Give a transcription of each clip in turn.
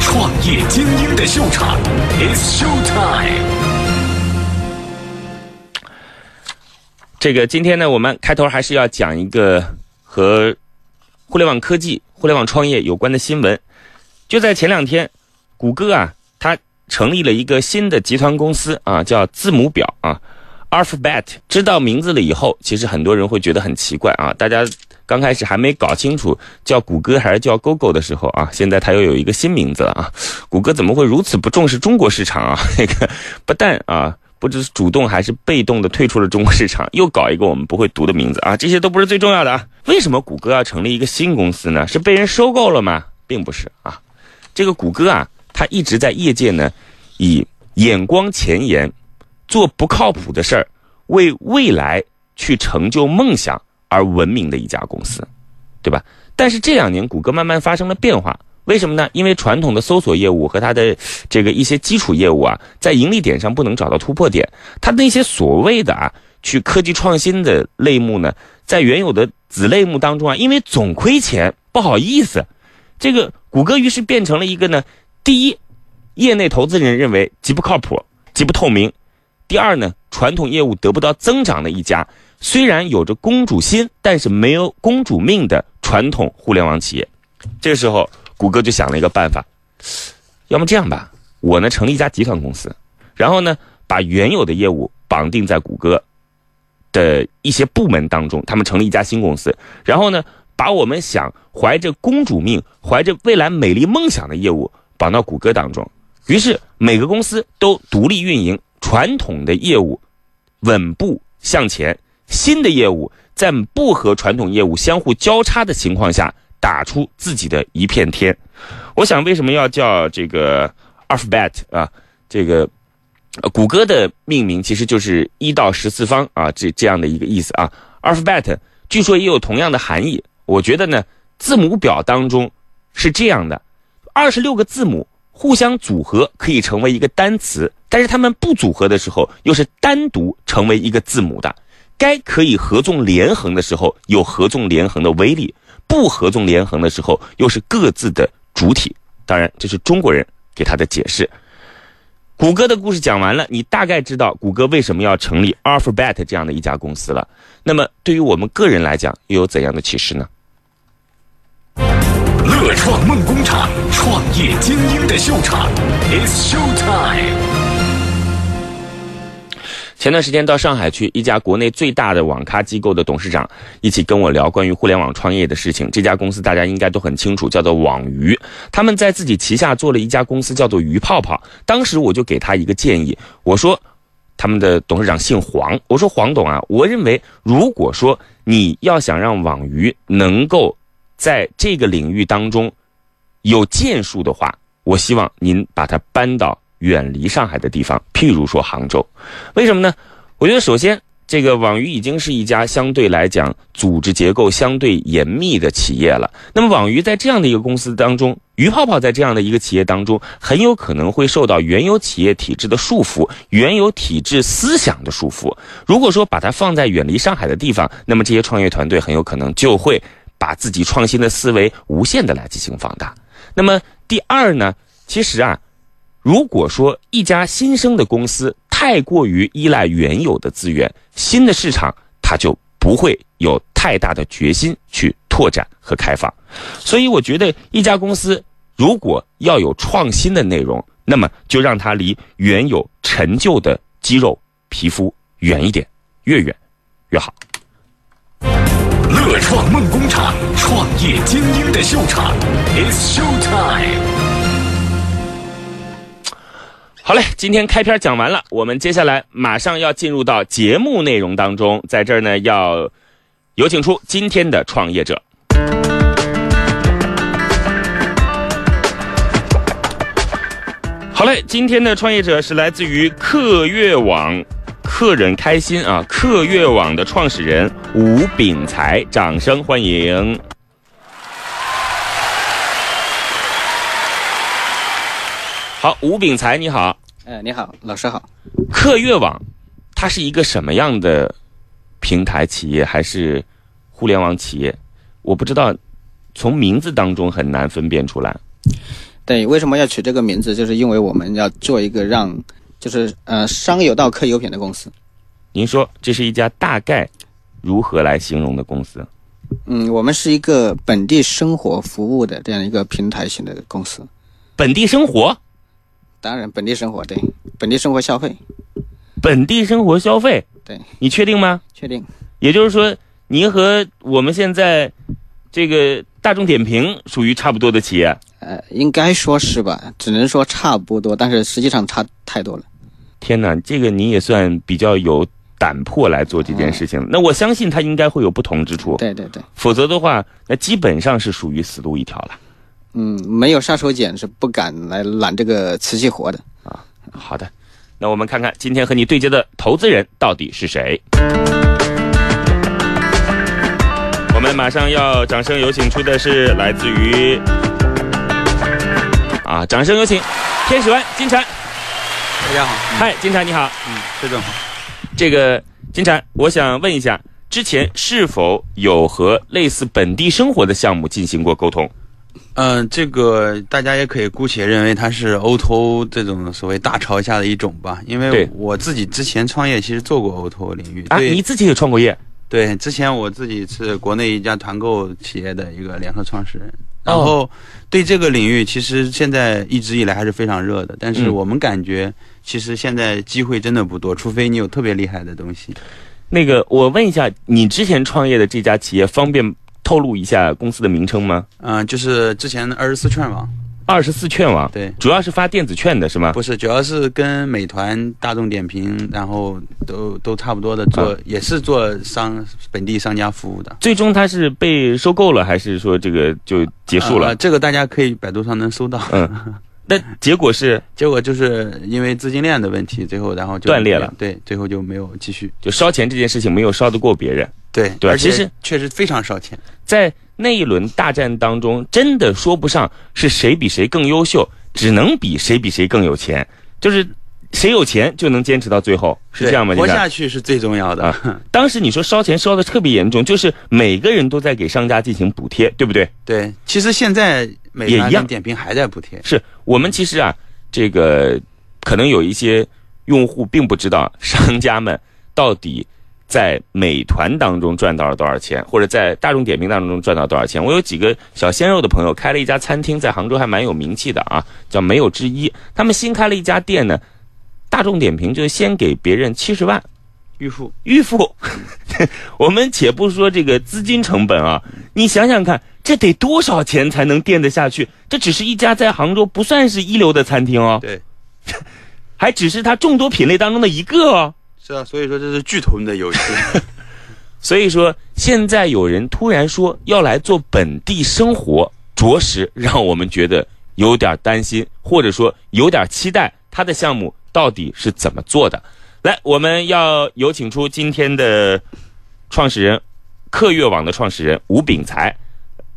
创业精英的秀场，It's Show Time。这个今天呢，我们开头还是要讲一个和互联网科技、互联网创业有关的新闻。就在前两天，谷歌啊，它成立了一个新的集团公司啊，叫字母表啊，Alphabet。知道名字了以后，其实很多人会觉得很奇怪啊。大家刚开始还没搞清楚叫谷歌还是叫 Google 的时候啊，现在它又有一个新名字了啊。谷歌怎么会如此不重视中国市场啊？那个不但啊。不知主动还是被动的退出了中国市场，又搞一个我们不会读的名字啊！这些都不是最重要的啊！为什么谷歌要成立一个新公司呢？是被人收购了吗？并不是啊！这个谷歌啊，它一直在业界呢，以眼光前沿，做不靠谱的事儿，为未来去成就梦想而闻名的一家公司，对吧？但是这两年谷歌慢慢发生了变化。为什么呢？因为传统的搜索业务和它的这个一些基础业务啊，在盈利点上不能找到突破点。它那些所谓的啊，去科技创新的类目呢，在原有的子类目当中啊，因为总亏钱，不好意思，这个谷歌于是变成了一个呢，第一，业内投资人认为极不靠谱、极不透明；第二呢，传统业务得不到增长的一家，虽然有着公主心，但是没有公主命的传统互联网企业。这个时候。谷歌就想了一个办法，要么这样吧，我呢成立一家集团公司，然后呢把原有的业务绑定在谷歌的一些部门当中，他们成立一家新公司，然后呢把我们想怀着公主命、怀着未来美丽梦想的业务绑到谷歌当中，于是每个公司都独立运营，传统的业务稳步向前，新的业务在不和传统业务相互交叉的情况下。打出自己的一片天，我想为什么要叫这个 Alphabet 啊？这个谷歌的命名其实就是一到十次方啊，这这样的一个意思啊。Alphabet 据说也有同样的含义。我觉得呢，字母表当中是这样的：二十六个字母互相组合可以成为一个单词，但是它们不组合的时候又是单独成为一个字母的。该可以合纵连横的时候，有合纵连横的威力。不合纵连横的时候，又是各自的主体。当然，这是中国人给他的解释。谷歌的故事讲完了，你大概知道谷歌为什么要成立 Alphabet 这样的一家公司了。那么，对于我们个人来讲，又有怎样的启示呢？乐创梦工厂，创业精英的秀场，It's Show Time。前段时间到上海去，一家国内最大的网咖机构的董事长一起跟我聊关于互联网创业的事情。这家公司大家应该都很清楚，叫做网鱼。他们在自己旗下做了一家公司，叫做鱼泡泡。当时我就给他一个建议，我说他们的董事长姓黄，我说黄董啊，我认为如果说你要想让网鱼能够在这个领域当中有建树的话，我希望您把它搬到。远离上海的地方，譬如说杭州，为什么呢？我觉得首先，这个网鱼已经是一家相对来讲组织结构相对严密的企业了。那么，网鱼在这样的一个公司当中，鱼泡泡在这样的一个企业当中，很有可能会受到原有企业体制的束缚，原有体制思想的束缚。如果说把它放在远离上海的地方，那么这些创业团队很有可能就会把自己创新的思维无限的来进行放大。那么第二呢，其实啊。如果说一家新生的公司太过于依赖原有的资源，新的市场它就不会有太大的决心去拓展和开放。所以，我觉得一家公司如果要有创新的内容，那么就让它离原有陈旧的肌肉皮肤远一点，越远越好。乐创梦工厂，创业精英的秀场，It's Show Time。好嘞，今天开篇讲完了，我们接下来马上要进入到节目内容当中，在这儿呢要有请出今天的创业者。好嘞，今天的创业者是来自于客悦网，客人开心啊！客悦网的创始人吴炳才，掌声欢迎。好，吴炳才，你好。哎，你好，老师好。客悦网，它是一个什么样的平台企业，还是互联网企业？我不知道，从名字当中很难分辨出来。对，为什么要取这个名字？就是因为我们要做一个让，就是呃商有道客有品的公司。您说这是一家大概如何来形容的公司？嗯，我们是一个本地生活服务的这样一个平台型的公司。本地生活，当然，本地生活对，本地生活消费，本地生活消费，对你确定吗？确定。也就是说，您和我们现在这个大众点评属于差不多的企业。呃，应该说是吧，只能说差不多，但是实际上差太多了。天哪，这个你也算比较有胆魄来做这件事情。那我相信它应该会有不同之处，对对对，否则的话，那基本上是属于死路一条了。嗯，没有杀手锏是不敢来揽这个瓷器活的啊。好的，那我们看看今天和你对接的投资人到底是谁。我们马上要掌声有请出的是来自于啊，掌声有请天使湾金蝉。大家好，嗨，金蝉你好。嗯，崔总好。这个金蝉，我想问一下，之前是否有和类似本地生活的项目进行过沟通？嗯、这个大家也可以姑且认为它是 O2O 这种所谓大潮下的一种吧，因为我自己之前创业其实做过 O2O 领域。啊，对你自己也创过业？对，之前我自己是国内一家团购企业的一个联合创始人，然哦后对这个领域其实现在一直以来还是非常热的，但是嗯我们感觉其实现在机会真的不多，除非你有特别厉害的东西。那个，我问一下，你之前创业的这家企业方便透露一下公司的名称吗？嗯、就是之前二十四券网，二十四券网，对，主要是发电子券的是吗？不是，主要是跟美团、大众点评，然后都都差不多的做，啊也是做商本地商家服务的。最终它是被收购了，还是说这个就结束了？呃这个大家可以百度上能搜到。嗯，那结果是结果就是因为资金链的问题，最后然后就断裂了。对，最后就没有继续。就烧钱这件事情没有烧得过别人，对对而且其实确实非常烧钱。在那一轮大战当中，真的说不上是谁比谁更优秀，只能比谁比谁更有钱，就是谁有钱就能坚持到最后，是这样吗？活下去是最重要的。啊当时你说烧钱烧的特别严重，就是每个人都在给商家进行补贴，对不对？对，其实现在美也一样点评还在补贴。是我们其实啊，这个可能有一些用户并不知道商家们到底在美团当中赚到了多少钱，或者在大众点评当中赚到多少钱。我有几个小鲜肉的朋友开了一家餐厅，在杭州还蛮有名气的啊，叫没有之一。他们新开了一家店呢，大众点评就先给别人七十万。预付预付，我们且不说这个资金成本啊，你想想看，这得多少钱才能垫得下去？这只是一家在杭州不算是一流的餐厅哦，对，还只是它众多品类当中的一个哦。是啊，所以说这是巨头们的游戏。所以说，现在有人突然说要来做本地生活，着实让我们觉得有点担心，或者说有点期待他的项目到底是怎么做的。来，我们要有请出今天的创始人，客悦网的创始人吴炳才，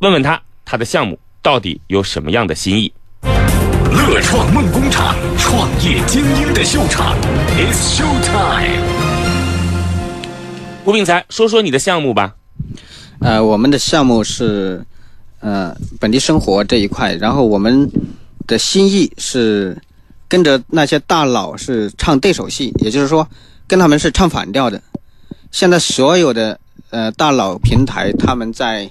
问问他他的项目到底有什么样的新意。乐创梦工厂，创业精英的秀场，It's Show Time。吴炳才，说说你的项目吧。呃，我们的项目是呃本地生活这一块，然后我们的心意是跟着那些大佬是唱对手戏，也就是说跟他们是唱反调的。现在所有的呃大佬平台，他们在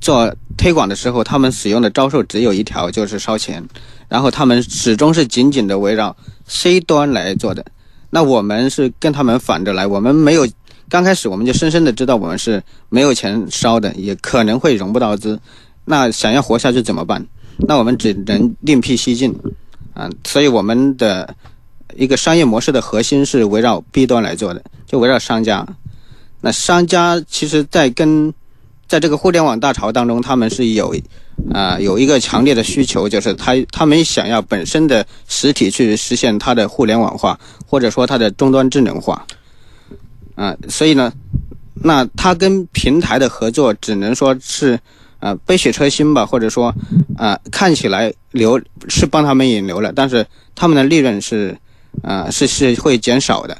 做推广的时候，他们使用的招数只有一条，就是烧钱，然后他们始终是紧紧的围绕 C 端来做的。那我们是跟他们反着来，我们没有刚开始我们就深深的知道我们是没有钱烧的，也可能会融不到资。那想要活下去怎么办？那我们只能另辟蹊径啊。所以我们的一个商业模式的核心是围绕 B 端来做的，就围绕商家。那商家其实，在跟在这个互联网大潮当中，他们是有啊、有一个强烈的需求，就是他他们想要本身的实体去实现它的互联网化，或者说它的终端智能化。啊、所以呢，那它跟平台的合作只能说是啊、杯水车薪吧，或者说啊、看起来流是帮他们引流了，但是他们的利润是啊、是是会减少的。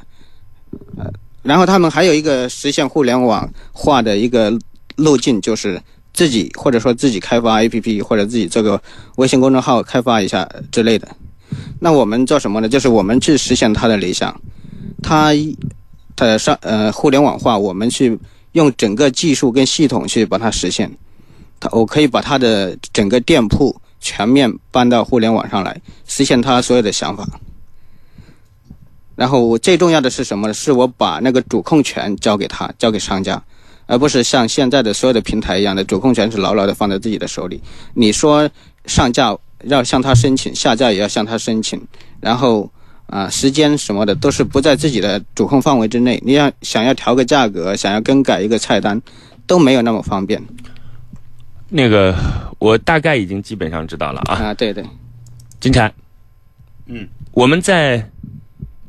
呃，然后他们还有一个实现互联网化的一个路径，就是自己或者说自己开发 APP 或者自己这个微信公众号开发一下之类的。那我们做什么呢？就是我们去实现他的理想，他的上呃互联网化，我们去用整个技术跟系统去把它实现。他我可以把他的整个店铺全面搬到互联网上来，实现他所有的想法。然后我最重要的是什么呢？是我把那个主控权交给他，交给商家，而不是像现在的所有的平台一样的主控权是牢牢的放在自己的手里。你说上架要向他申请，下架也要向他申请，然后啊时间什么的都是不在自己的主控范围之内。你要想要调个价格，想要更改一个菜单，都没有那么方便那个我大概已经基本上知道了啊。啊。对对，金蝉，嗯，我们在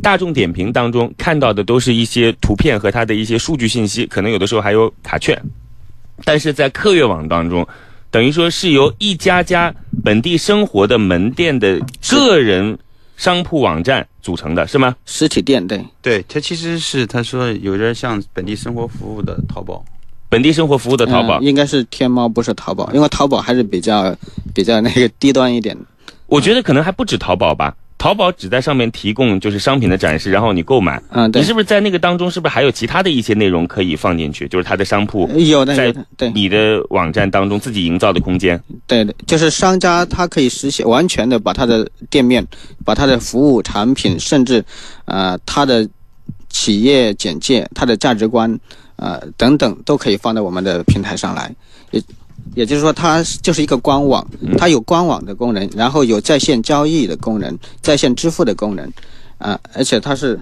大众点评当中看到的都是一些图片和它的一些数据信息，可能有的时候还有卡券，但是在客悦网当中，等于说是由一家家本地生活的门店的个人商铺网站组成的，是吗？实体店对。对，它其实是他说有点像本地生活服务的淘宝。本地生活服务的淘宝嗯，应该是天猫，不是淘宝，因为淘宝还是比较比较那个低端一点。我觉得可能还不止淘宝吧。淘宝只在上面提供就是商品的展示，然后你购买。嗯，对你，是不是在那个当中，是不是还有其他的一些内容可以放进去？就是它的商铺有的在，对你的网站当中自己营造的空间。对的，就是商家他可以实现完全的把他的店面、把他的服务产品，甚至呃他的企业简介、他的价值观呃等等，都可以放到我们的平台上来。也也就是说，它就是一个官网，它有官网的功能，然后有在线交易的功能、在线支付的功能，啊、而且它是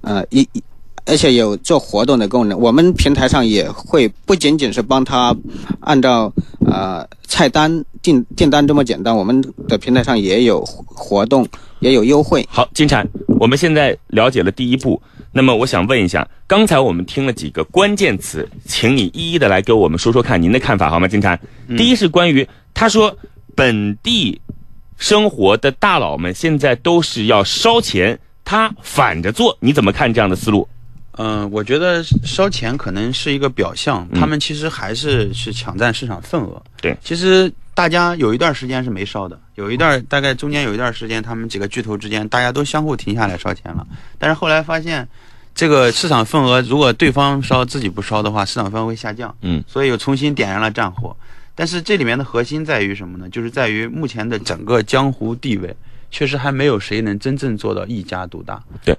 呃一。一而且有做活动的功能，我们平台上也会不仅仅是帮他按照呃菜单订订单这么简单，我们的平台上也有活动，也有优惠。好，金蝉，我们现在了解了第一步。那么我想问一下，刚才我们听了几个关键词，请你一一的来给我们说说看您的看法好吗？金蝉，第一是关于他说本地生活的大佬们现在都是要烧钱，他反着做，你怎么看这样的思路？嗯，我觉得烧钱可能是一个表象，嗯他们其实还是是抢占市场份额。对其实大家有一段时间是没烧的，有一段大概中间有一段时间，他们几个巨头之间大家都相互停下来烧钱了，但是后来发现，这个市场份额如果对方烧自己不烧的话，市场份额会下降。嗯，所以又重新点燃了战火。但是这里面的核心在于什么呢？就是在于目前的整个江湖地位，确实还没有谁能真正做到一家独大。对，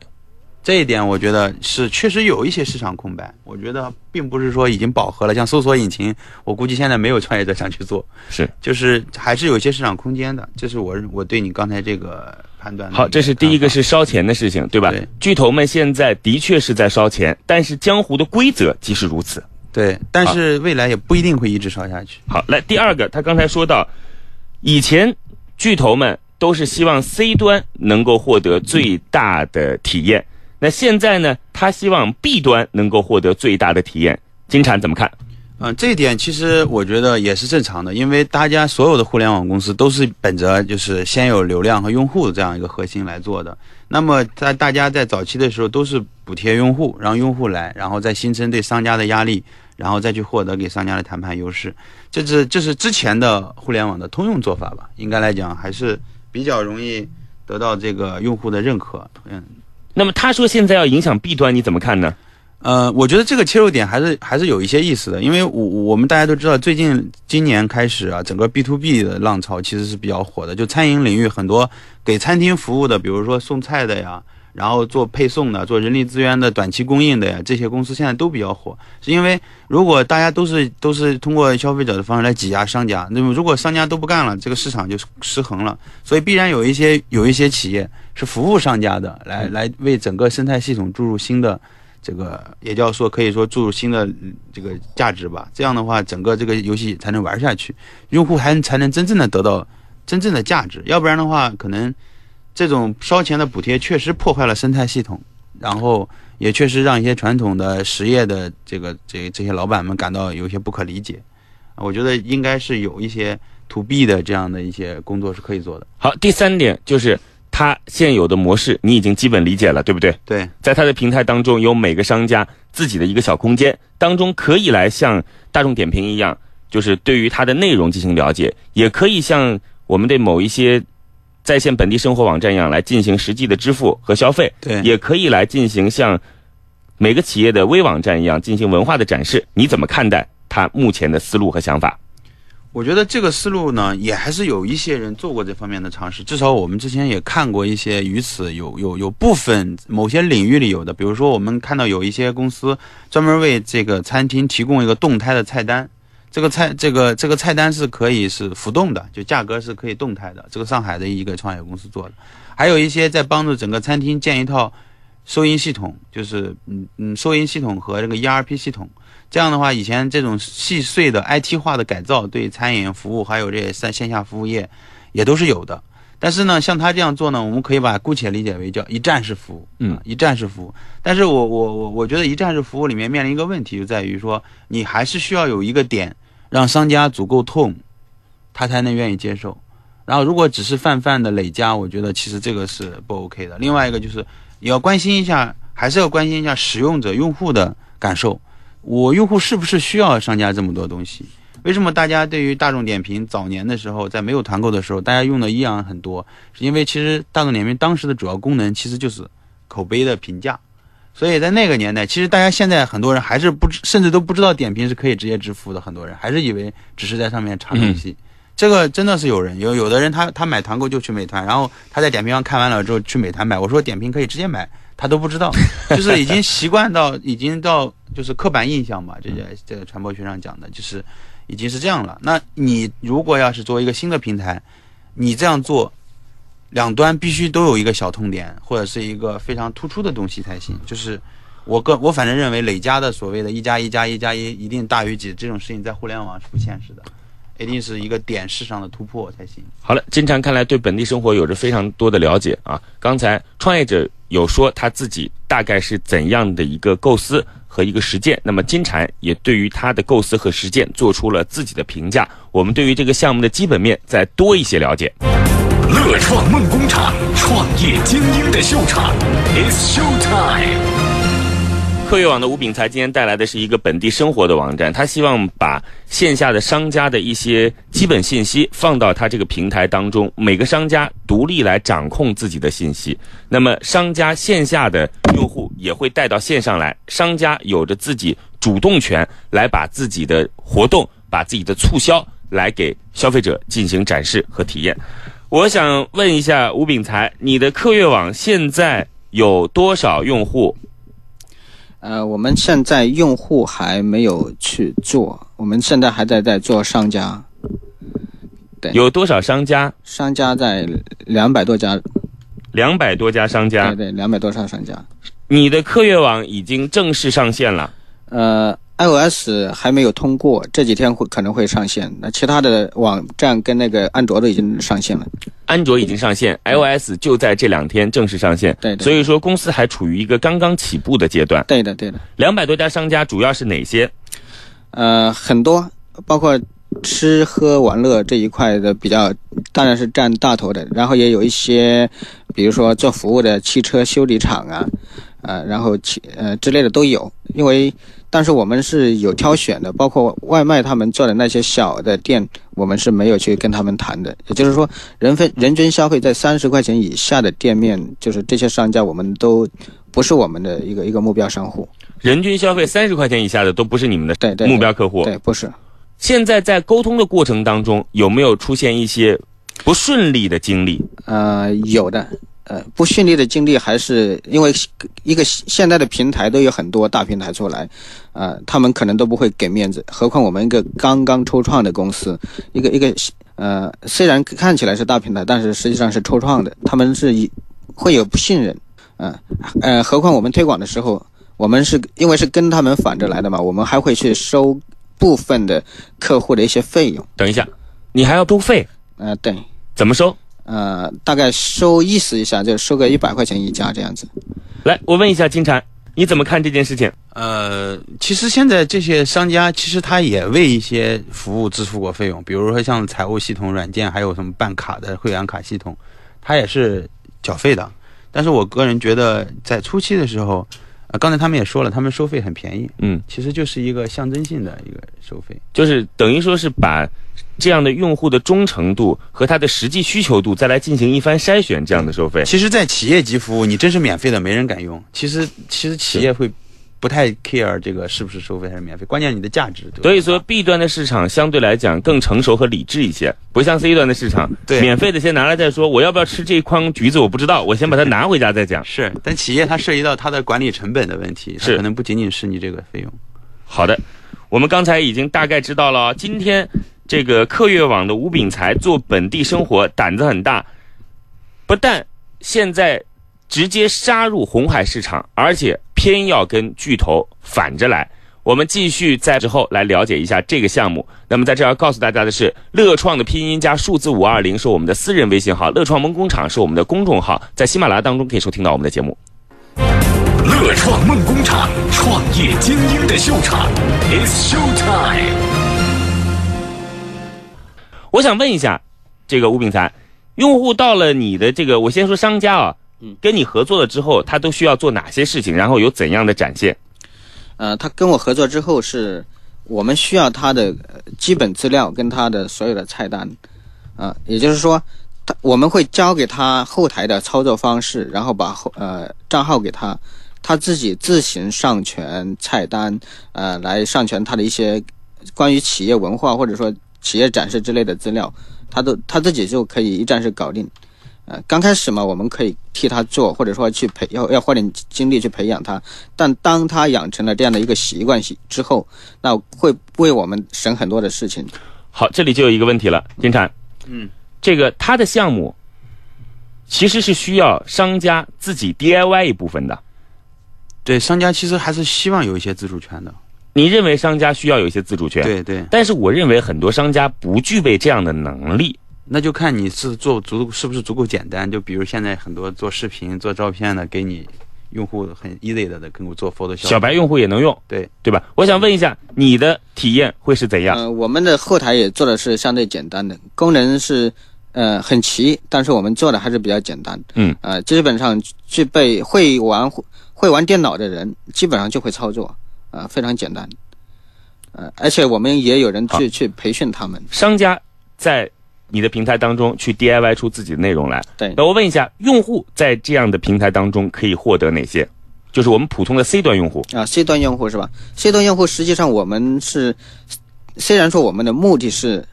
这一点我觉得是确实有一些市场空白。我觉得并不是说已经饱和了，像搜索引擎，我估计现在没有创业者想去做，是就是还是有一些市场空间的。这是我我对你刚才这个判断好，这是第一个是烧钱的事情，对吧？对巨头们现在的确是在烧钱，但是江湖的规则即是如此。对，但是未来也不一定会一直烧下去。好，来第二个，他刚才说到，以前巨头们都是希望 C 端能够获得最大的体验，那现在呢，他希望 B 端能够获得最大的体验。金蝉怎么看？嗯，这一点其实我觉得也是正常的，因为大家所有的互联网公司都是本着就是先有流量和用户的这样一个核心来做的。那么在大家在早期的时候都是补贴用户，让用户来，然后再形成对商家的压力，然后再去获得给商家的谈判优势。这是这是之前的互联网的通用做法吧？应该来讲还是比较容易得到这个用户的认可。嗯，那么他说现在要影响 B 端，你怎么看呢？呃，我觉得这个切入点还是还是有一些意思的，因为我我们大家都知道，最近今年开始啊，整个 B to B 的浪潮其实是比较火的。就餐饮领域很多给餐厅服务的，比如说送菜的呀，然后做配送的、做人力资源的短期供应的呀，这些公司现在都比较火，是因为如果大家都是都是通过消费者的方式来挤压商家，那么如果商家都不干了，这个市场就失衡了，所以必然有一些有一些企业是服务商家的，来来为整个生态系统注入新的。这个也叫说可以说注入新的嗯这个价值吧，这样的话，整个这个游戏才能玩下去，用户还才能真正的得到真正的价值，要不然的话，可能这种烧钱的补贴确实破坏了生态系统，然后也确实让一些传统的实业的这个这这些老板们感到有些不可理解。我觉得应该是有一些 to B 的这样的一些工作是可以做的。好，第三点就是它现有的模式，你已经基本理解了，对不对？对，在它的平台当中，有每个商家自己的一个小空间，当中可以来像大众点评一样，就是对于它的内容进行了解，也可以像我们对某一些在线本地生活网站一样来进行实际的支付和消费，对也可以来进行像每个企业的微网站一样进行文化的展示。你怎么看待他目前的思路和想法？我觉得这个思路呢，也还是有一些人做过这方面的尝试。至少我们之前也看过一些与此有有有部分某些领域里有的，比如说我们看到有一些公司专门为这个餐厅提供一个动态的菜单，这个菜这个这个菜单是可以是浮动的，就价格是可以动态的。这个上海的一个创业公司做的，还有一些在帮助整个餐厅建一套收银系统，就是嗯嗯收银系统和这个 ERP 系统。这样的话，以前这种细碎的 IT 化的改造，对餐饮服务还有这些线线下服务业，也都是有的。但是呢，像他这样做呢，我们可以把姑且理解为叫一站式服务，嗯啊一站式服务。但是我我我我觉得一站式服务里面面临一个问题，就在于说，你还是需要有一个点，让商家足够痛，他才能愿意接受。然后，如果只是泛泛的累加，我觉得其实这个是不 OK 的。另外一个就是，也要关心一下，还是要关心一下使用者、用户的感受。我用户是不是需要商家这么多东西？为什么大家对于大众点评早年的时候，在没有团购的时候，大家用的依然很多？是因为其实大众点评当时的主要功能其实就是口碑的评价，所以在那个年代，其实大家现在很多人还是不知，甚至都不知道点评是可以直接支付的，很多人还是以为只是在上面查东西。这个真的是有人有有的人他他买团购就去美团，然后他在点评上看完了之后去美团买。我说点评可以直接买，他都不知道，就是已经习惯到已经到就是刻板印象嘛，这些这个传播学上讲的，就是已经是这样了。那你如果要是作为一个新的平台，你这样做，两端必须都有一个小痛点或者是一个非常突出的东西才行。就是我个我反正认为累加的所谓的一加一加一加一一定大于几这种事情，在互联网是不现实的。一定是一个点式上的突破才行。好了，金蝉看来对本地生活有着非常多的了解啊。刚才创业者有说他自己大概是怎样的一个构思和一个实践，那么金蝉也对于他的构思和实践做出了自己的评价。我们对于这个项目的基本面再多一些了解。乐创梦工厂，创业精英的秀场，It's Show Time。客悦网的吴炳才今天带来的是一个本地生活的网站，他希望把线下的商家的一些基本信息放到他这个平台当中，每个商家独立来掌控自己的信息。那么商家线下的用户也会带到线上来，商家有着自己主动权来把自己的活动、把自己的促销来给消费者进行展示和体验。我想问一下吴炳才，你的客悦网现在有多少用户？呃，我们现在用户还没有去做，我们现在还在在做商家，对有多少商家？商家在两百多家，两百多家商家对。对，两百多家商家。你的客悦网已经正式上线了，呃，iOS 还没有通过，这几天会可能会上线。那其他的网站跟那个安卓都已经上线了。安卓已经上线，iOS 就在这两天正式上线。对对所以说公司还处于一个刚刚起步的阶段。对的，对的。两百多家商家主要是哪些？呃，很多包括吃喝玩乐这一块的比较，当然是占大头的。然后也有一些，比如说做服务的汽车修理厂啊，呃，然后其呃之类的都有。因为但是我们是有挑选的，包括外卖他们做的那些小的店，我们是没有去跟他们谈的。也就是说，人分人均消费在三十块钱以下的店面，就是这些商家，我们都不是我们的一个一个目标商户。人均消费三十块钱以下的都不是你们的对对，目标客户。对，不是。现在在沟通的过程当中，有没有出现一些不顺利的经历？呃，有的，呃，不顺利的经历还是因为一个现在的平台都有很多大平台出来，呃，他们可能都不会给面子，何况我们一个刚刚初创的公司，一个一个呃，虽然看起来是大平台，但是实际上是初创的，他们是以会有不信任，嗯、呃，何况我们推广的时候，我们是因为是跟他们反着来的嘛，我们还会去收部分的客户的一些费用，等一下，你还要收费？呃，对。怎么收？呃，大概收意思一下，就收个一百块钱一家这样子。来，我问一下金蝉，你怎么看这件事情？呃，其实现在这些商家其实他也为一些服务支付过费用，比如说像财务系统软件，还有什么办卡的会员卡系统，他也是缴费的。但是我个人觉得，在初期的时候，呃，刚才他们也说了，他们收费很便宜，嗯，其实就是一个象征性的一个收费。就是等于说是把这样的用户的忠诚度和他的实际需求度再来进行一番筛选，这样的收费。其实，在企业级服务，你真是免费的，没人敢用。其实，其实企业会不太 care 这个是不是收费还是免费，关键你的价值。对所以说，B 端的市场相对来讲更成熟和理智一些，不像 C 端的市场，对免费的先拿来再说。我要不要吃这一筐橘子，我不知道，我先把它拿回家再讲。是，但企业它涉及到它的管理成本的问题，它是可能不仅仅是你这个费用。好的，我们刚才已经大概知道了哦，今天这个客悦网的吴炳才做本地生活胆子很大，不但现在直接杀入红海市场，而且偏要跟巨头反着来。我们继续在之后来了解一下这个项目。那么在这儿要告诉大家的是，乐创的拼音加数字五二零是我们的私人微信号，乐创梦工厂是我们的公众号，在喜马拉雅当中可以收听到我们的节目。乐创梦工厂，创业精英的秀场，It's Show Time。我想问一下，这个吴炳才，用户到了你的这个，我先说商家啊，嗯，跟你合作了之后，他都需要做哪些事情，然后有怎样的展现？呃，他跟我合作之后是，我们需要他的呃基本资料跟他的所有的菜单，啊、也就是说，他我们会交给他后台的操作方式，然后把后呃账号给他，他自己自行上传菜单，呃，来上传他的一些关于企业文化或者说企业展示之类的资料，他都他自己就可以一站式搞定。呃，刚开始嘛，我们可以替他做，或者说去培要要花点精力去培养他。但当他养成了这样的一个习惯性之后，那会为我们省很多的事情。好，这里就有一个问题了，金蝉，嗯，这个他的项目其实是需要商家自己 DIY 一部分的。对，商家其实还是希望有一些自主权的。你认为商家需要有一些自主权？。对对，但是我认为很多商家不具备这样的能力。那就看你是做足是不是足够简单。就比如现在很多做视频、做照片的，给你用户很 easy 的的跟我做 Photoshop。小白用户也能用，对对吧？我想问一下，你的体验会是怎样？呃，我们的后台也做的是相对简单的，功能是呃很齐，但是我们做的还是比较简单。嗯，呃，基本上具备会玩会玩电脑的人，基本上就会操作，呃，非常简单。呃，而且我们也有人去去培训他们。商家在你的平台当中去 DIY 出自己的内容来。对那我问一下，用户在这样的平台当中可以获得哪些？就是我们普通的 C 端用户，啊，C 端用户是吧？C 端用户实际上我们是，虽然说我们的目的是，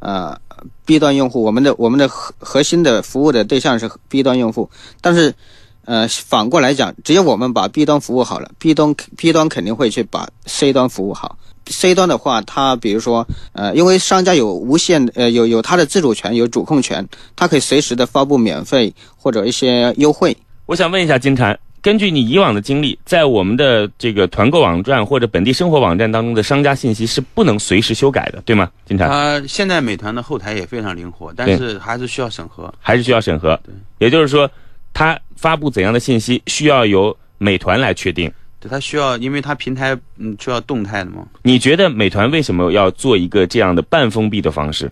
呃，B 端用户，我们的我们的核核心的服务的对象是 B 端用户，但是，呃，反过来讲，只有我们把 B 端服务好了，B 端 B 端肯定会去把 C 端服务好。C 端的话，它比如说，呃，因为商家有无限，呃，有有它的自主权，有主控权，它可以随时的发布免费或者一些优惠。我想问一下金蝉，根据你以往的经历，在我们的这个团购网站或者本地生活网站当中的商家信息是不能随时修改的，对吗？金蝉它现在美团的后台也非常灵活，但是还是需要审核。还是需要审核。对，也就是说，它发布怎样的信息需要由美团来确定。对，它需要，因为它平台嗯需要动态的嘛。你觉得美团为什么要做一个这样的半封闭的方式？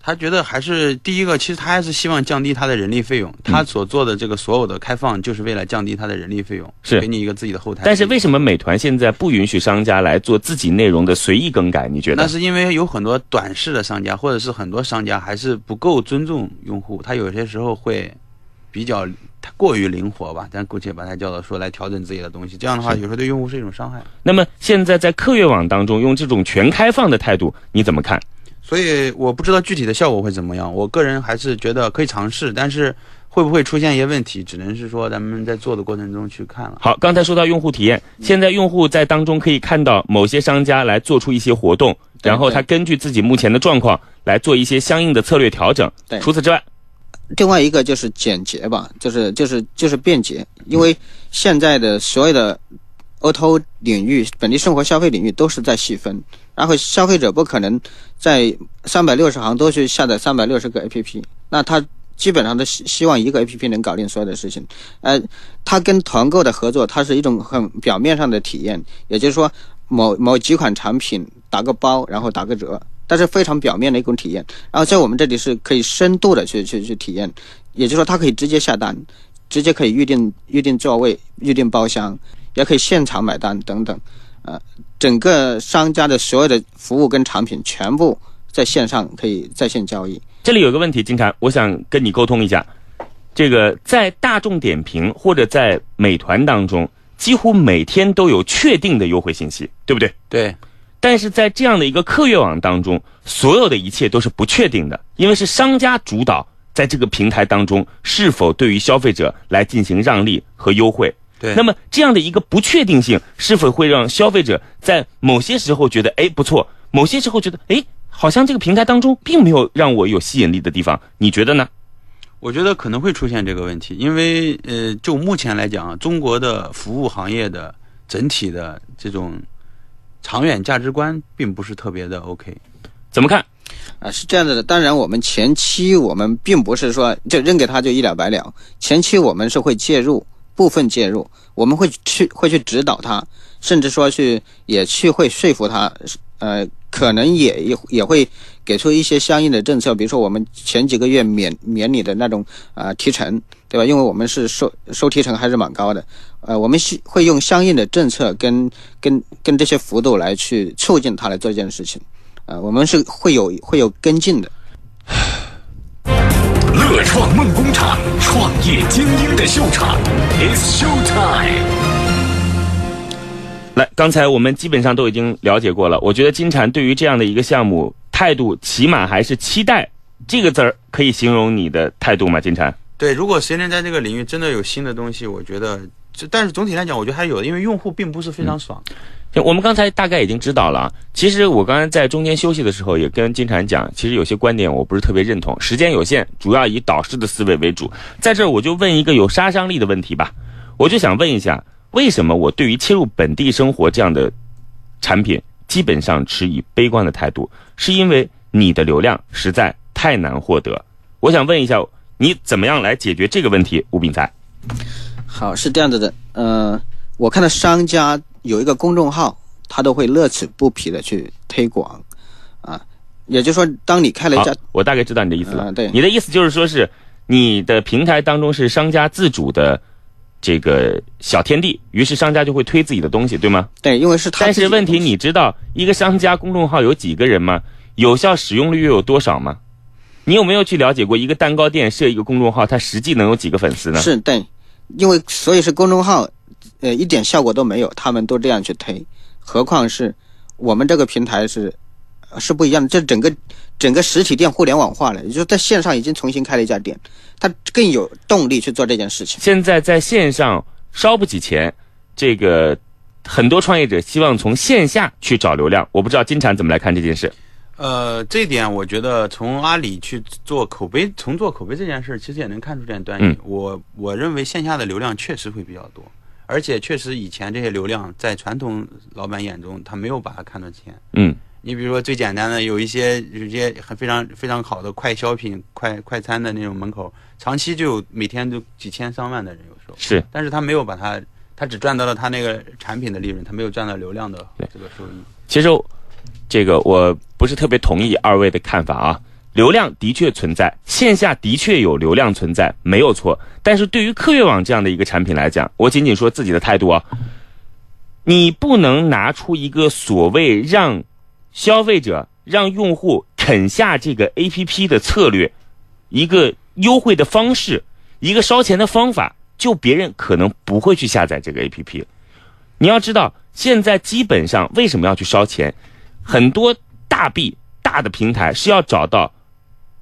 他觉得还是第一个，其实他还是希望降低他的人力费用。他所做的这个所有的开放，就是为了降低他的人力费用，是给你一个自己的后台。但是为什么美团现在不允许商家来做自己内容的随意更改？你觉得？那是因为有很多短视的商家，或者是很多商家还是不够尊重用户，他有些时候会比较他过于灵活吧，咱姑且把它叫做说来调整自己的东西。这样的话，有时候对用户是一种伤害。那么现在在客悦网当中用这种全开放的态度，你怎么看？所以我不知道具体的效果会怎么样。我个人还是觉得可以尝试，但是会不会出现一些问题，只能是说咱们在做的过程中去看了。好，刚才说到用户体验，现在用户在当中可以看到某些商家来做出一些活动，然后他根据自己目前的状况来做一些相应的策略调整。对除此之外，另外一个就是简洁吧，就是就是就是便捷，因为现在的所有的 oto 领域、本地生活消费领域都是在细分，然后消费者不可能在三百六十行都去下载三百六十个 APP，那他基本上都希希望一个 APP 能搞定所有的事情。呃，他跟团购的合作，它是一种很表面上的体验，也就是说某某几款产品打个包，然后打个折，但是非常表面的一种体验。然后在我们这里是可以深度的去去去体验，也就是说它可以直接下单，直接可以预定预定座位、预定包厢，也可以现场买单等等，呃，整个商家的所有的服务跟产品全部在线上可以在线交易。这里有个问题，金蝉，我想跟你沟通一下。这个在大众点评或者在美团当中，几乎每天都有确定的优惠信息，对不对？对，但是在这样的一个客悦网当中，所有的一切都是不确定的，因为是商家主导在这个平台当中是否对于消费者来进行让利和优惠。对那么这样的一个不确定性，是否会让消费者在某些时候觉得哎不错，某些时候觉得哎好像这个平台当中并没有让我有吸引力的地方？你觉得呢？我觉得可能会出现这个问题，因为呃，就目前来讲啊，中国的服务行业的整体的这种长远价值观并不是特别的 OK。怎么看？啊，是这样子的。当然，我们前期我们并不是说就扔给他就一了百了，前期我们是会介入，部分介入，我们会去会去指导他，甚至说去也去会说服他，呃，可能也也也会给出一些相应的政策，比如说我们前几个月免免你的那种啊、提成，对吧？因为我们是收收提成还是蛮高的，呃，我们是会用相应的政策跟跟跟这些幅度来去促进他来做这件事情。呃，我们是会有会有跟进的。乐创梦工厂，创业精英的秀场，It's Show Time。来，刚才我们基本上都已经了解过了。我觉得金蝉对于这样的一个项目态度，起码还是期待这个字儿可以形容你的态度吗？金蝉？对，如果谁能在这个领域真的有新的东西，我觉得，但是总体来讲，我觉得还有，因为用户并不是非常爽。我们刚才大概已经知道了。其实我刚才在中间休息的时候，也跟金蝉讲，其实有些观点我不是特别认同。时间有限，主要以导师的思维为主。在这儿我就问一个有杀伤力的问题吧，我就想问一下，为什么我对于切入本地生活这样的产品，基本上持以悲观的态度？是因为你的流量实在太难获得。我想问一下，你怎么样来解决这个问题？吴炳才，好，是这样子的，呃，我看到商家有一个公众号，他都会乐此不疲的去推广，啊，也就是说，当你开了一家，，我大概知道你的意思了。嗯对你的意思就是说是你的平台当中是商家自主的这个小天地，于是商家就会推自己的东西，对吗？对，因为是他的但是问题，你知道一个商家公众号有几个人吗？有效使用率又有多少吗？你有没有去了解过一个蛋糕店设一个公众号，它实际能有几个粉丝呢？是对，因为所以是公众号，呃，一点效果都没有，他们都这样去推，何况是我们这个平台是呃是不一样的，这整个整个实体店互联网化了，也就是在线上已经重新开了一家店，它更有动力去做这件事情。现在在线上烧不起钱，这个很多创业者希望从线下去找流量。我不知道金蝉怎么来看这件事。呃，这一点我觉得从阿里去做口碑，从做口碑这件事，其实也能看出点端倪。嗯我我认为线下的流量确实会比较多，而且确实以前这些流量在传统老板眼中，他没有把它看得见。嗯，你比如说最简单的，有一些有一些很非常非常好的快消品、快快餐的那种门口，长期就有每天都几千上万的人有时候，是但是他没有把它，他只赚到了他那个产品的利润，他没有赚到流量的这个收益。其实这个我不是特别同意二位的看法啊。流量的确存在，线下的确有流量存在，没有错。但是对于客悦网这样的一个产品来讲，我仅仅说自己的态度啊，你不能拿出一个所谓让消费者、让用户 啃下这个 APP 的策略，一个优惠的方式，一个烧钱的方法，就别人可能不会去下载这个 APP。你要知道，现在基本上为什么要去烧钱？很多大币大的平台是要找到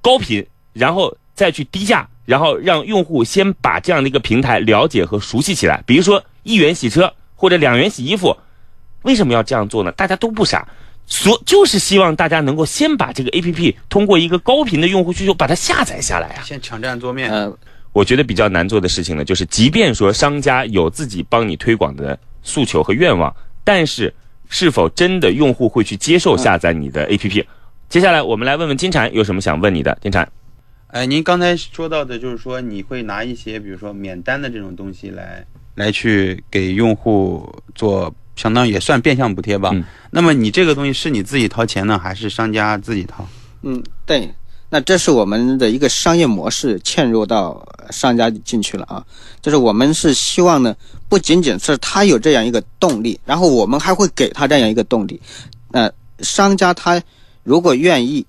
高频，然后再去低价，然后让用户先把这样的一个平台了解和熟悉起来。比如说一元洗车或者两元洗衣服，为什么要这样做呢？大家都不傻，所就是希望大家能够先把这个 APP 通过一个高频的用户需求把它下载下来啊。先抢占桌面，呃，我觉得比较难做的事情呢，就是即便说商家有自己帮你推广的诉求和愿望，但是是否真的用户会去接受下载你的 APP？、接下来我们来问问金蝉有什么想问你的，金蝉。哎，您刚才说到的就是说，你会拿一些比如说免单的这种东西来来去给用户做，相当于也算变相补贴吧。嗯那么你这个东西是你自己掏钱呢，还是商家自己掏？嗯，对，那这是我们的一个商业模式嵌入到商家进去了啊。就是我们是希望呢，不仅仅是他有这样一个动力，然后我们还会给他这样一个动力。那商家他如果愿意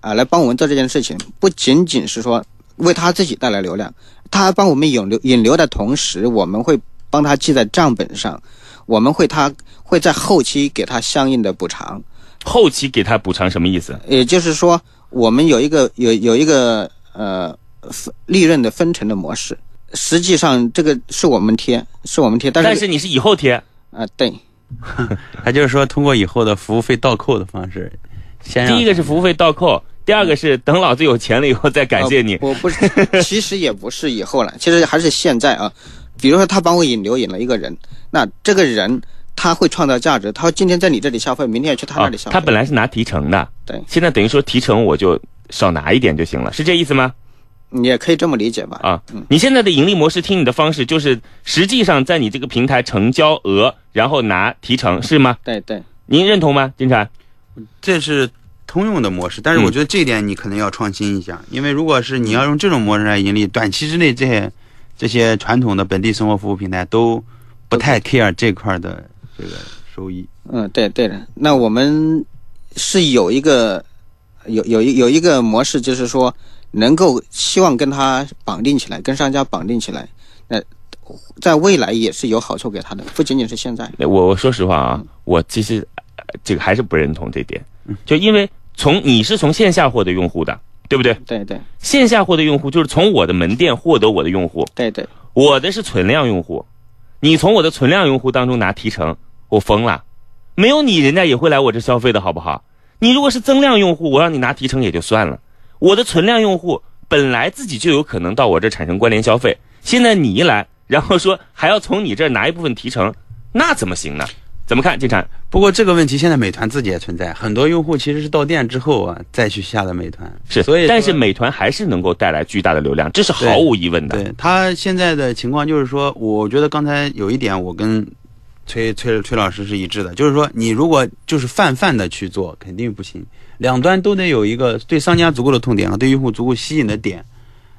啊来帮我们做这件事情，不仅仅是说为他自己带来流量，他还帮我们引流引流的同时，我们会帮他记在账本上，我们会他会在后期给他相应的补偿。后期给他补偿什么意思？也就是说，我们有一个有有一个呃分利润的分成的模式。实际上，这个是我们贴，是我们贴，但是但是你是以后贴，啊、对，他就是说通过以后的服务费倒扣的方式，先第一个是服务费倒扣，第二个是等老子有钱了以后再感谢你。呃我不是，其实也不是以后了，其实还是现在啊。比如说，他帮我引流引了一个人，那这个人他会创造价值，他今天在你这里消费，明天也去他那啊里消费。他本来是拿提成的，对，现在等于说提成我就少拿一点就行了，是这意思吗？你也可以这么理解吧？啊，你现在的盈利模式，听你的方式就是实际上在你这个平台成交额，然后拿提成，是吗？对对，您认同吗，金蝉？这是通用的模式，但是我觉得这一点你可能要创新一下，因为如果是你要用这种模式来盈利，短期之内这些这些传统的本地生活服务平台都不太 care 这块的这个收益。嗯，对对的。那我们是有一个有有一有一个模式，就是说能够希望跟他绑定起来，跟商家绑定起来。那在未来也是有好处给他的，不仅仅是现在。我我说实话啊，我其实呃这个还是不认同这点，就因为从你是从线下获得用户的，对不对？对对线下获得用户就是从我的门店获得我的用户，对对，我的是存量用户，你从我的存量用户当中拿提成，我疯了。没有你，人家也会来我这消费的好不好？你如果是增量用户，我让你拿提成也就算了。我的存量用户本来自己就有可能到我这产生关联消费，现在你一来，然后说还要从你这儿拿一部分提成，那怎么行呢？怎么看，金蝉？不过这个问题现在美团自己也存在，很多用户其实是到店之后啊再去下的美团，是，所以但是美团还是能够带来巨大的流量，这是毫无疑问的。对他现在的情况就是说，我觉得刚才有一点我跟崔崔崔老师是一致的，就是说你如果就是泛泛的去做，肯定不行，两端都得有一个对商家足够的痛点和对用户足够吸引的点。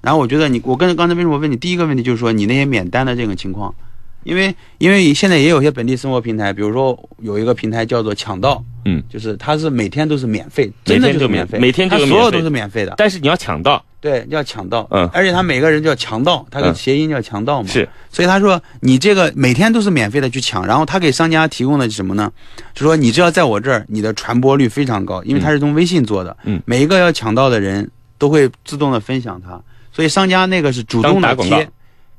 然后我觉得你，我跟刚才为什么问你第一个问题就是说你那些免单的这个情况，因为因为现在也有些本地生活平台，比如说有一个平台叫做抢到，嗯，就是它是每天都是免费，真的每天就就是免费，每天就有免费它所有都是免费的，但是你要抢到，对，要抢到，嗯。而且他每个人叫强盗，他的谐音叫强盗嘛，是，所以他说你这个每天都是免费的去抢，然后他给商家提供的是什么呢？就说你只要在我这儿，你的传播率非常高，因为他是从微信做的，嗯。每一个要抢到的人都会自动的分享它，所以商家那个是主动打广告。贴。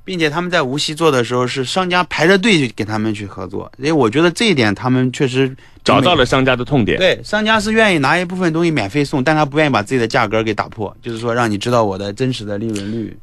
并且他们在无锡做的时候，是商家排着队去给他们去合作，所以我觉得这一点他们确实找到了商家的痛点。对，商家是愿意拿一部分东西免费送，但他不愿意把自己的价格给打破，就是说让你知道我的真实的利润率。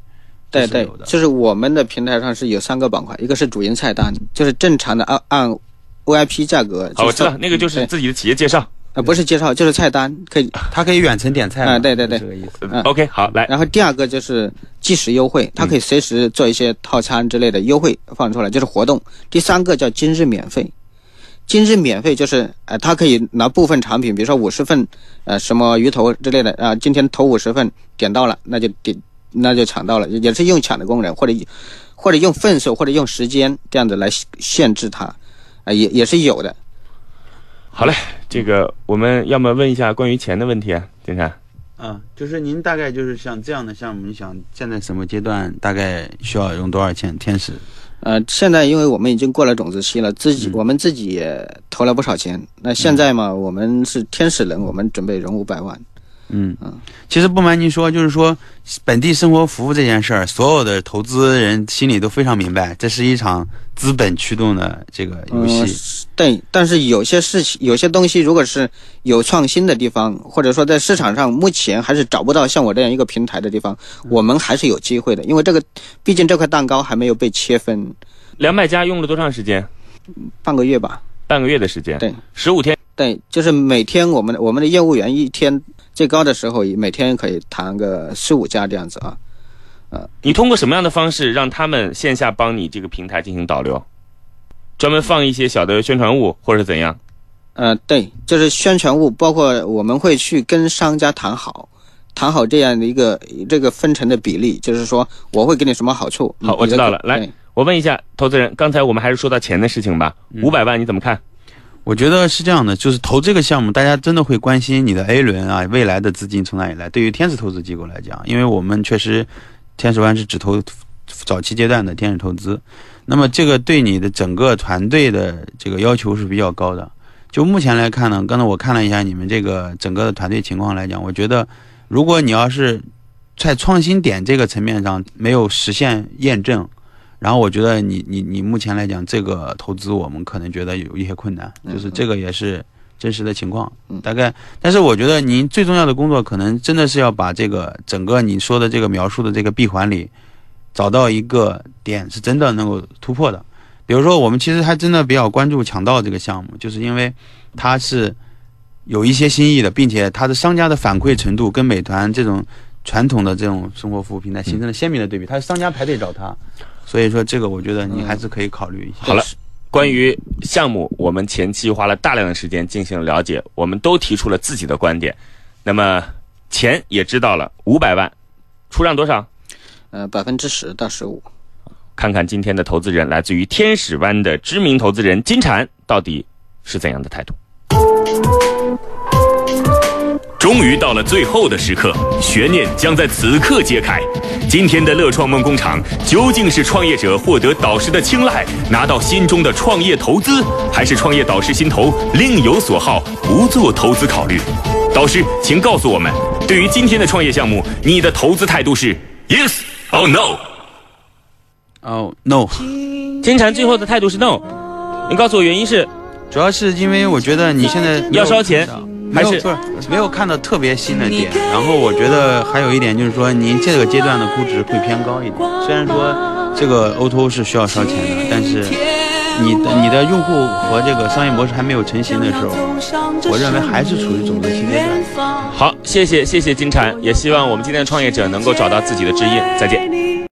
对对是有的，就是我们的平台上是有三个板块，一个是主营菜单，就是正常的按按 VIP 价格。好，我知道那个就是自己的企业介绍。呃不是介绍，就是菜单可以。它可以远程点菜嘛啊对对对这个意思。嗯 OK，好，来，然后第二个就是即时优惠，它可以随时做一些套餐之类的优惠放出来，就是活动。第三个叫今日免费，今日免费就是呃，它可以拿部分产品，比如说五十份呃什么鱼头之类的啊、今天投五十份点到了，那就点那就抢到了，也是用抢的功能，或者或者用份数或者用时间这样子来限制它，啊、也也是有的。好嘞，这个我们要么问一下关于钱的问题啊，金山。嗯，就是您大概就是像这样的项目，你想现在什么阶段大概需要用多少钱？天使呃，现在因为我们已经过了种子期了，自己、我们自己也投了不少钱。那现在嘛，我们是天使人，我们准备融五百万。嗯其实不瞒您说，就是说本地生活服务这件事儿，所有的投资人心里都非常明白，这是一场资本驱动的这个游戏。对，但是有些事情、有些东西，如果是有创新的地方，或者说在市场上目前还是找不到像我这样一个平台的地方，我们还是有机会的。因为这个，毕竟这块蛋糕还没有被切分，两百家用了多长时间？半个月吧。半个月的时间。对，十五天。对，就是每天我们我们的业务员一天最高的时候，每天可以谈个四五家这样子啊。呃你通过什么样的方式让他们线下帮你这个平台进行导流？专门放一些小的宣传物，或者是怎样？呃，对，就是宣传物，包括我们会去跟商家谈好，谈好这样的一个这个分成的比例，就是说我会给你什么好处。好，我知道了。来，我问一下投资人，刚才我们还是说到钱的事情吧？五百万你怎么看？我觉得是这样的，就是投这个项目，大家真的会关心你的 A 轮啊，未来的资金从哪里来？对于天使投资机构来讲，因为我们确实天使湾是只投早期阶段的天使投资，那么这个对你的整个团队的这个要求是比较高的。就目前来看呢，刚才我看了一下你们这个整个的团队情况来讲，我觉得如果你要是在创新点这个层面上没有实现验证。然后我觉得你你你目前来讲，这个投资我们可能觉得有一些困难，就是这个也是真实的情况。大概，但是我觉得您最重要的工作可能真的是要把这个整个你说的这个描述的这个闭环里，找到一个点是真的能够突破的。比如说，我们其实还真的比较关注抢到这个项目，就是因为它是有一些新意的，并且它的商家的反馈程度跟美团这种传统的这种生活服务平台形成了鲜明的对比，它是商家排队找它。所以说，这个我觉得你还是可以考虑一下。好了，关于项目，我们前期花了大量的时间进行了解，我们都提出了自己的观点。那么钱也知道了，五百万，出让多少？呃，百分之十到十五。看看今天的投资人，来自于天使湾的知名投资人金蝉，到底是怎样的态度？终于到了最后的时刻，悬念将在此刻揭开。今天的乐创梦工厂究竟是创业者获得导师的青睐，拿到心中的创业投资，还是创业导师心头另有所好，不做投资考虑？导师，请告诉我们，对于今天的创业项目，你的投资态度是 yes or no？哦，no。金蝉最后的态度是 no。你告诉我原因是？主要是因为我觉得你现在要烧钱。还是不是没有看到特别新的点，然后我觉得还有一点就是说，您这个阶段的估值会偏高一点。虽然说这个 O2O 是需要烧钱的，但是你的你的用户和这个商业模式还没有成型的时候，我认为还是处于种子期阶段。好，谢谢谢谢金蝉，也希望我们今天的创业者能够找到自己的知音。再见。